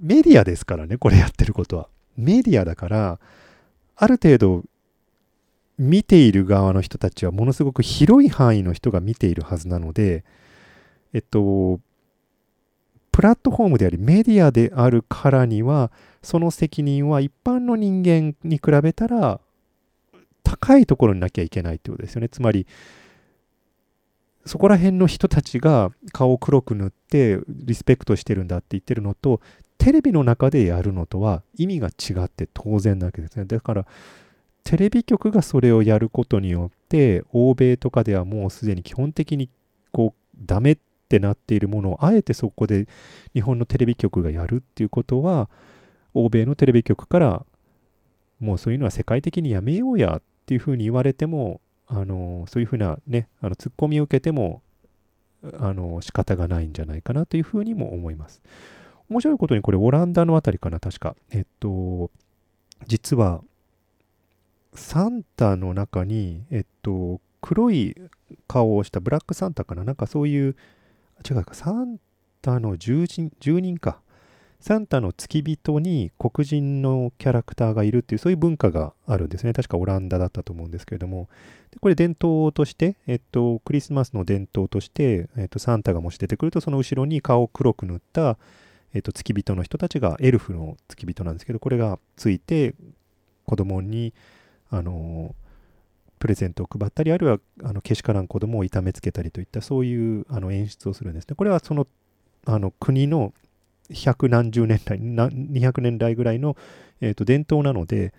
メディアですからね、これやってることは。メディアだから、ある程度、見ている側の人たちはものすごく広い範囲の人が見ているはずなので、えっと、プラットフォームでありメディアであるからには、その責任は一般の人間に比べたら高いところになきゃいけないってことですよね。つまり、そこら辺の人たちが顔を黒く塗ってリスペクトしてるんだって言ってるのとテレビの中でやるのとは意味が違って当然なわけですねだからテレビ局がそれをやることによって欧米とかではもうすでに基本的にこうダメってなっているものをあえてそこで日本のテレビ局がやるっていうことは欧米のテレビ局からもうそういうのは世界的にやめようやっていうふうに言われてもあのそういうふうなねあのツッコミを受けてもあの仕方がないんじゃないかなというふうにも思います。面白いことにこれオランダのあたりかな確か。えっと実はサンタの中にえっと黒い顔をしたブラックサンタかななんかそういう違うかサンタの住人住人かサンタの付き人に黒人のキャラクターがいるっていうそういう文化があるんですね。確かオランダだったと思うんですけれども、これ伝統として、えっと、クリスマスの伝統として、えっと、サンタがもし出てくるとその後ろに顔を黒く塗った、えっと、付き人の人たちがエルフの付き人なんですけど、これがついて子供に、あのプレゼントを配ったり、あるいはあのけしからん子供を痛めつけたりといったそういうあの演出をするんですね。これはそのあの国の百何十年代、200年代ぐらいの、えーと、伝統なので、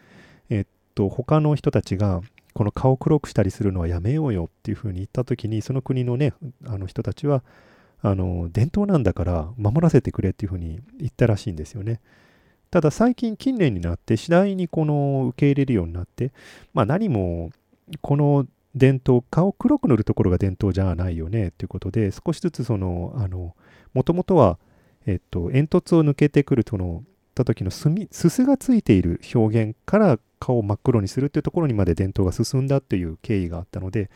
えーと、他の人たちがこの顔黒くしたりするのはやめようよっていうふうに言った時にその国のねあの人たちはあの伝統なんだから守らせてくれっていうふうに言ったらしいんですよね。ただ最近近年になって次第にこの受け入れるようになってまあ何もこの伝統顔黒く塗るところが伝統じゃないよねっていうことで少しずつそのあのもともとはえっと、煙突を抜けてくるとのた時のすすがついている表現から顔を真っ黒にするっていうところにまで伝統が進んだっていう経緯があったので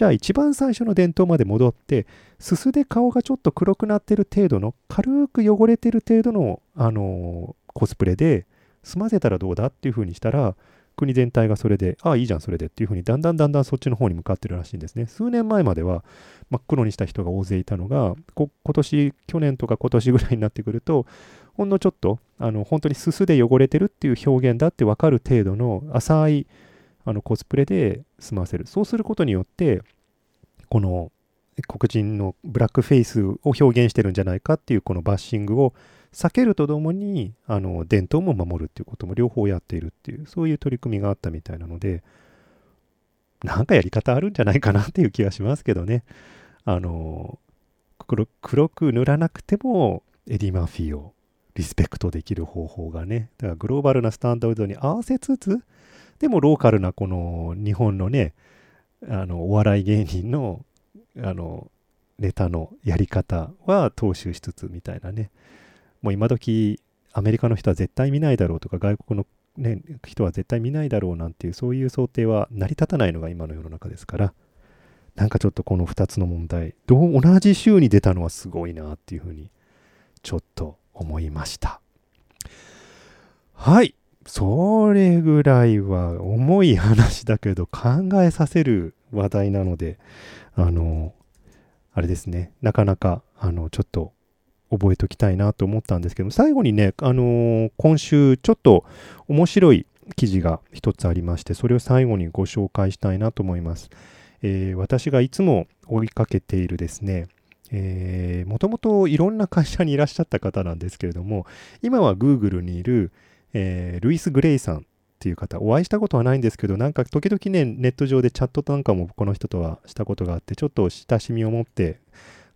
じゃあ一番最初の伝統まで戻ってすすで顔がちょっと黒くなってる程度の軽く汚れてる程度の、あのー、コスプレで済ませたらどうだっていう風にしたら国全体がそれで、ああ、いいじゃん、それでっていうふうに、だんだんだんだんそっちの方に向かってるらしいんですね。数年前までは真っ黒にした人が大勢いたのが、今年、去年とか今年ぐらいになってくると、ほんのちょっと、あの、本当にすすで汚れてるっていう表現だって分かる程度の浅いあのコスプレで済ませる。そうすることによって、この黒人のブラックフェイスを表現してるんじゃないかっていうこのバッシングを避けるとともにあの伝統も守るっていうことも両方やっているっていうそういう取り組みがあったみたいなのでなんかやり方あるんじゃないかなっていう気がしますけどねあの黒黒く塗らなくてもエディ・マフィーをリスペクトできる方法がねだからグローバルなスタンダードに合わせつつでもローカルなこの日本のねあのお笑い芸人のあのネタのやり方は踏襲しつつみたいなね。もう今時アメリカの人は絶対見ないだろうとか外国の、ね、人は絶対見ないだろうなんていうそういう想定は成り立たないのが今の世の中ですからなんかちょっとこの2つの問題どう同じ週に出たのはすごいなっていうふうにちょっと思いました。はい。それぐらいは重い話だけど考えさせる話題なのであのあれですね。なかなかあのちょっと覚えておきたいなと思ったんですけど最後にね、あの、今週ちょっと面白い記事が一つありましてそれを最後にご紹介したいなと思います、えー、私がいつも追いかけているですねもともといろんな会社にいらっしゃった方なんですけれども今は Google にいる、えー、ルイス・グレイさんっていう方お会いしたことはないんですけどなんか時々ねネット上でチャットなんかもこの人とはしたことがあってちょっと親しみを持って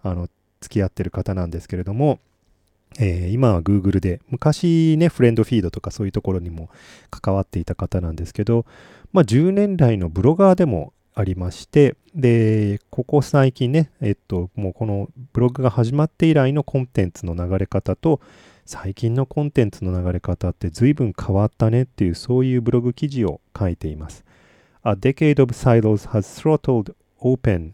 あの付き合ってる方なんですけれども、えー、今は Google で、昔ね、フレンドフィードとかそういうところにも関わっていた方なんですけど、まあ、10年来のブロガーでもありまして、で、ここ最近ね、えっと、もうこのブログが始まって以来のコンテンツの流れ方と、最近のコンテンツの流れ方って随分変わったねっていう、そういうブログ記事を書いています。A decade of silos has throttled open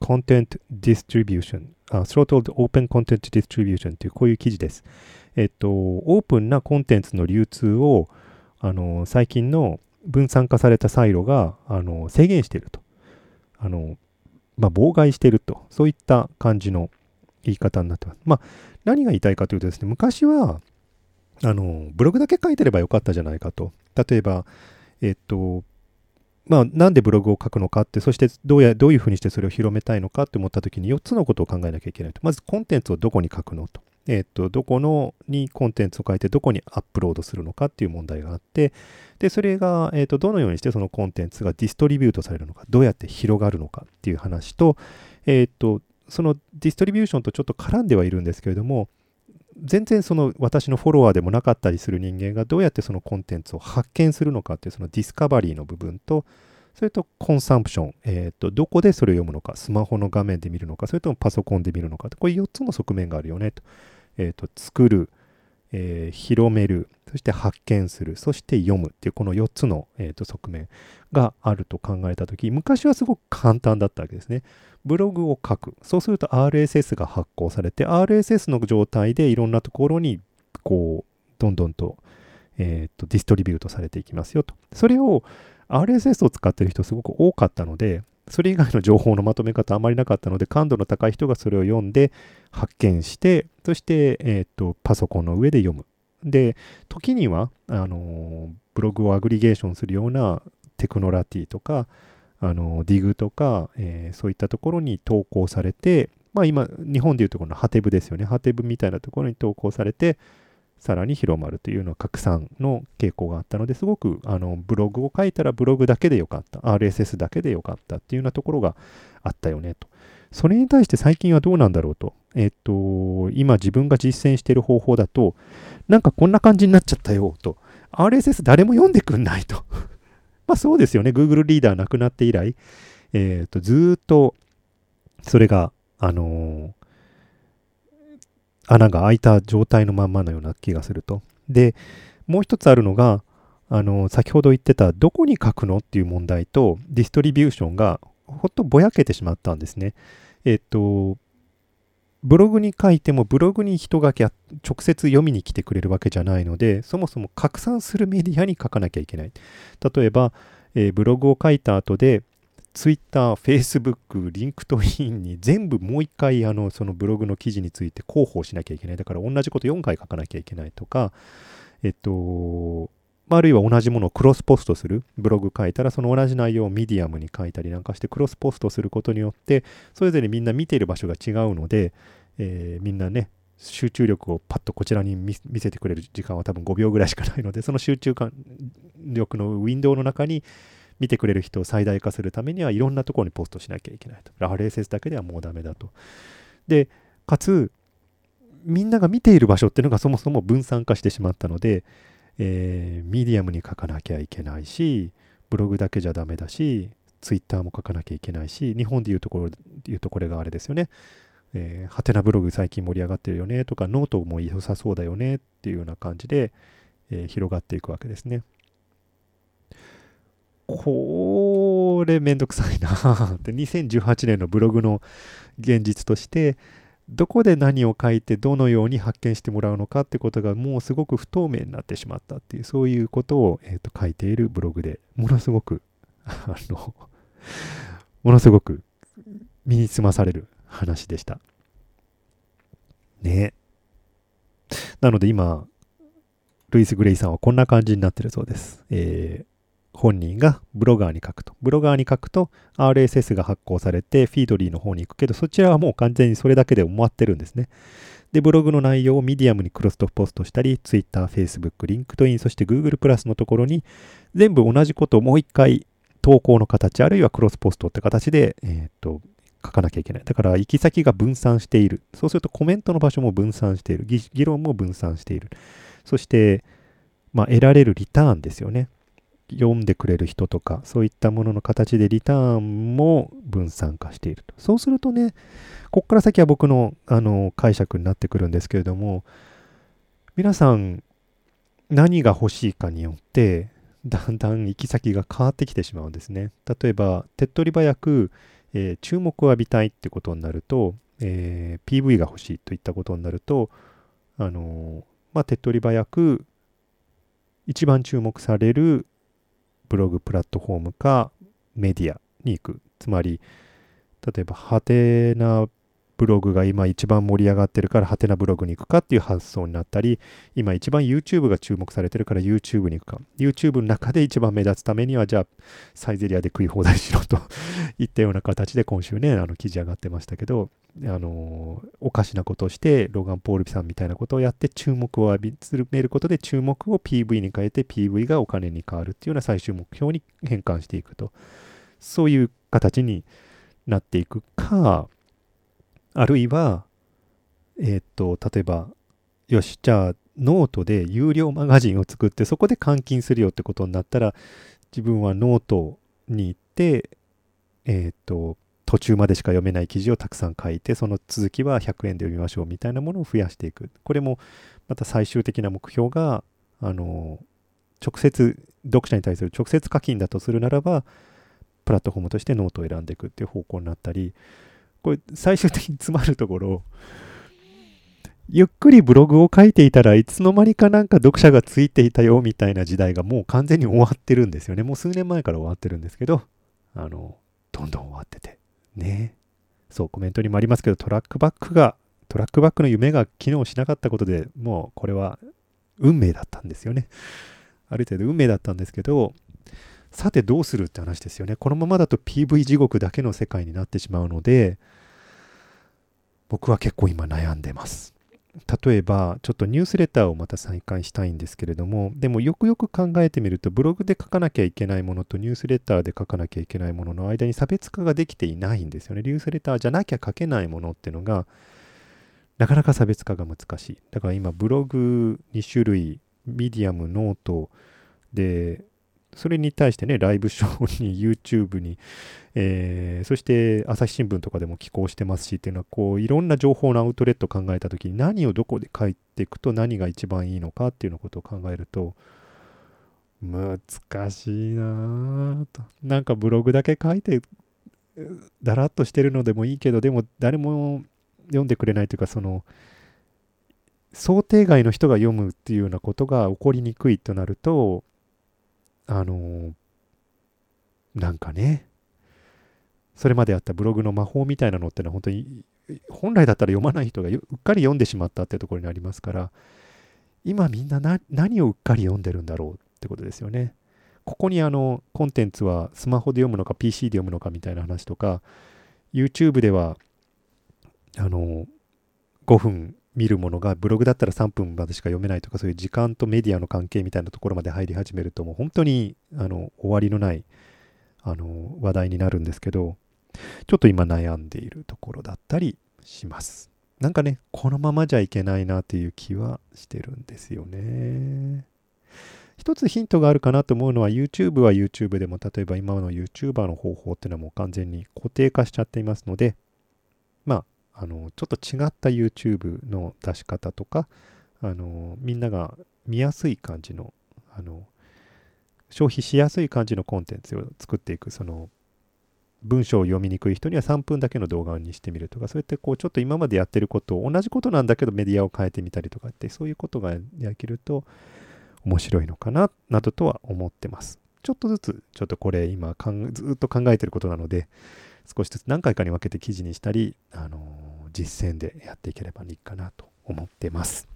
content distribution あ、throttled open content distribution というこういう記事です。えっと、オープンなコンテンツの流通を、あの、最近の分散化されたサイロが、あの、制限していると。あの、まあ、妨害していると。そういった感じの言い方になってます。まあ、何が言いたいかというとですね、昔は、あの、ブログだけ書いてればよかったじゃないかと。例えば、えっと、まあ、なんでブログを書くのかって、そしてどうやどういうふうにしてそれを広めたいのかって思ったときに4つのことを考えなきゃいけないと。まずコンテンツをどこに書くのと。えっ、と、どこのにコンテンツを書いてどこにアップロードするのかっていう問題があって、で、それが、えっ、と、どのようにしてそのコンテンツがディストリビュートされるのか、どうやって広がるのかっていう話と、えっ、と、そのディストリビューションとちょっと絡んではいるんですけれども、全然その私のフォロワーでもなかったりする人間がどうやってそのコンテンツを発見するのかっていうそのディスカバリーの部分と、それとコンサンプション、えーと、どこでそれを読むのか、スマホの画面で見るのか、それともパソコンで見るのか、こういう4つの側面があるよねと。えーと、作る、えー、広める、そして発見する、そして読むっていうこの4つの、えーと、側面があると考えたとき、昔はすごく簡単だったわけですね。ブログを書く。そうすると RSS が発行されて、RSS の状態でいろんなところに、こう、どんどんと、えー、と、ディストリビュートされていきますよと。それを RSS を使ってる人すごく多かったので、それ以外の情報のまとめ方あまりなかったので、感度の高い人がそれを読んで発見して、そして、えー、とパソコンの上で読む。で、時には、あのブログをアグリゲーションするようなテクノラティとか、あのディグとか、えー、そういったところに投稿されて、まあ今、日本でいうところのハテブですよね。ハテブみたいなところに投稿されて、さらに広まるというのは拡散の傾向があったのですごくあのブログを書いたらブログだけでよかった。RSS だけでよかったっていうようなところがあったよねと。それに対して最近はどうなんだろうと。えっと今自分が実践している方法だとなんかこんな感じになっちゃったよと。RSS 誰も読んでくんないと。まあそうですよね Google リーダーなくなって以来えっとずっとそれがあのー穴が開いた状態のまんまのような気がすると。で、もう一つあるのが、あの、先ほど言ってた、どこに書くのっていう問題と、ディストリビューションが、ほっとぼやけてしまったんですね。えっと、ブログに書いても、ブログに人が直接読みに来てくれるわけじゃないので、そもそも拡散するメディアに書かなきゃいけない。例えば、えー、ブログを書いた後で、Twitter、Facebook、LinkedIn に全部もう一回あのそのブログの記事について広報しなきゃいけない。だから同じこと4回書かなきゃいけないとか、えっと、あるいは同じものをクロスポストする。ブログ書いたらその同じ内容をミディアムに書いたりなんかしてクロスポストすることによってそれぞれみんな見ている場所が違うので、えー、みんなね集中力をパッとこちらに見せてくれる時間は多分5秒ぐらいしかないのでその集中力のウィンドウの中に見てくれる人を最大化するためにはいろんなところにポストしなきゃいけないと。RSS だけではもうダメだと。で、かつ、みんなが見ている場所っていうのがそもそも分散化してしまったので、えー、ミディアムに書かなきゃいけないし、ブログだけじゃダメだし、ツイッターも書かなきゃいけないし、日本でいうところ、いうとこれがあれですよね。えー、ハテナブログ最近盛り上がってるよねとか、ノートも良さそうだよねっていうような感じで、えー、広がっていくわけですね。これめんどくさいなって2018年のブログの現実としてどこで何を書いてどのように発見してもらうのかってことがもうすごく不透明になってしまったっていうそういうことを、えー、と書いているブログでものすごく あのものすごく身につまされる話でした。ね。なので今ルイス・グレイさんはこんな感じになってるそうです、えー本人が Blogger に書くと。 Blogger に書くと RSS が発行されて Feedly の方に行くけど、そちらはもう完全にそれだけで終わってるんですね。で、ブログの内容をミディアムにクロスポストしたり、Twitter、Facebook、LinkedIn、そして Google プラスのところに全部同じことをもう一回投稿の形、あるいはクロスポストって形で、えー、っと、書かなきゃいけない。だから行き先が分散している。そうするとコメントの場所も分散している。議論も分散している。そして、まあ、得られるリターンですよね。読んでくれる人とか、そういったものの形でリターンも分散化していると。そうするとね、ここから先は僕のあの解釈になってくるんですけれども、皆さん何が欲しいかによって、だんだん行き先が変わってきてしまうんですね。例えば、手っ取り早く、えー、注目を浴びたいってことになると、えー、PV が欲しいといったことになると、あのー、まあ、手っ取り早く一番注目されるブログプラットフォームかメディアに行く。つまり、例えば、ハテナブログが今一番盛り上がってるからハテナブログに行くかっていう発想になったり今一番 YouTube が注目されてるから YouTube に行くか。YouTube の中で一番目立つためにはじゃあサイゼリアで食い放題しろと いったような形で今週ねあの記事上がってましたけどあのおかしなことをしてロガン・ポールさんみたいなことをやって注目を浴びつめることで注目を PV に変えて PV がお金に変わるっていうような最終目標に変換していくと。そういう形になっていくかあるいは、えー、と、例えば、よし、じゃあ、ノートで有料マガジンを作って、そこで換金するよってことになったら、自分はノートに行って、えー、と、途中までしか読めない記事をたくさん書いて、その続きは100円で読みましょうみたいなものを増やしていく。これも、また最終的な目標が、あの、直接、読者に対する直接課金だとするならば、プラットフォームとしてノートを選んでいくっていう方向になったり、これ最終的に詰まるところ、ゆっくりブログを書いていたらいつの間にかなんか読者がついていたよみたいな時代がもう完全に終わってるんですよね。もう数年前から終わってるんですけど、あの、どんどん終わってて。ね。そう、コメントにもありますけど、トラックバックが、トラックバックの夢が機能しなかったことでもうこれは運命だったんですよね。ある程度運命だったんですけど、さてどうするって話ですよね。このままだと PV 地獄だけの世界になってしまうので、僕は結構今悩んでます。例えば、ちょっとニュースレターをまた再開したいんですけれども、でもよくよく考えてみると、ブログで書かなきゃいけないものとニュースレターで書かなきゃいけないものの間に差別化ができていないんですよね。ニュースレターじゃなきゃ書けないものっていうのが、なかなか差別化が難しい。だから今、ブログ2種類、 Medium、note で、それに対してね、ライブショーに、YouTube に、えー、そして朝日新聞とかでも寄稿してますしっていうのは、こう、いろんな情報のアウトレットを考えたときに、何をどこで書いていくと何が一番いいのかっていうのことを考えると、難しいなぁと。なんかブログだけ書いて、だらっとしてるのでもいいけど、でも誰も読んでくれないというか、その、想定外の人が読むっていうようなことが起こりにくいとなると、あのなんかね、それまであったブログの魔法みたいなのってのは本当に、本来だったら読まない人がうっかり読んでしまったってところにありますから、今みんな何をうっかり読んでるんだろうってことですよね。ここにあのコンテンツはスマホで読むのか PC で読むのかみたいな話とか YouTube ではあの5分見るものがブログだったら3分までしか読めないとかそういう時間とメディアの関係みたいなところまで入り始めるともう本当にあの終わりのないあの話題になるんですけどちょっと今悩んでいるところだったりします。なんかねこのままじゃいけないなという気はしてるんですよね。一つヒントがあるかなと思うのは YouTube は YouTube でも例えば今の YouTuber の方法っていうのはもう完全に固定化しちゃっていますのであのちょっと違った YouTube の出し方とかあのみんなが見やすい感じのあの消費しやすい感じのコンテンツを作っていくその文章を読みにくい人には3分だけの動画にしてみるとかそうやってこうちょっと今までやってることを同じことなんだけどメディアを変えてみたりとかってそういうことができると面白いのかななどとは思ってます。ちょっとずつちょっとこれ今かんずっと考えてることなので少しずつ何回かに分けて記事にしたり、あのー、実践でやっていければいいかなと思ってます。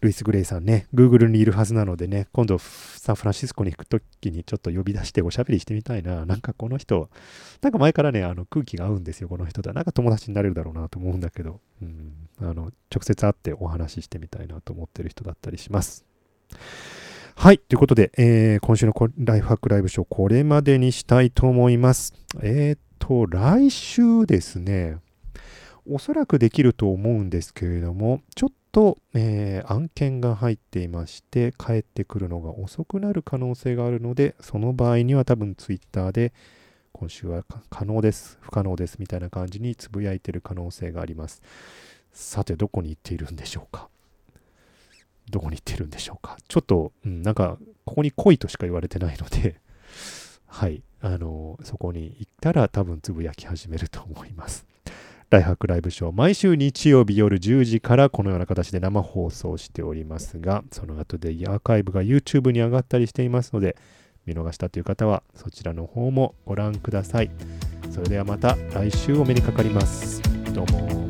ルイス・グレイさんね、Google にいるはずなのでね、今度サンフランシスコに行くときにちょっと呼び出しておしゃべりしてみたいな。なんかこの人、なんか前からね、あの空気が合うんですよ、この人とは。なんか友達になれるだろうなと思うんだけど、うん、あの直接会ってお話ししてみたいなと思ってる人だったりします。はい。ということで、えー今週のライフハックライブショー、これまでにしたいと思います。えーっと、来週ですね、おそらくできると思うんですけれども、ちょっと、えー案件が入っていまして、帰ってくるのが遅くなる可能性があるので、その場合には多分ツイッターで、今週は可能です、不可能ですみたいな感じにつぶやいてる可能性があります。さて、どこに行っているんでしょうか？どこに行ってるんでしょうか？ちょっと、うん、なんか、ここに来いとしか言われてないので、はい、あの、そこに行ったら多分つぶやき始めると思います。ライフハックライブショー、毎週日曜日夜10時からこのような形で生放送しておりますが、その後でアーカイブが YouTube に上がったりしていますので、見逃したという方はそちらの方もご覧ください。それではまた来週お目にかかります。どうも。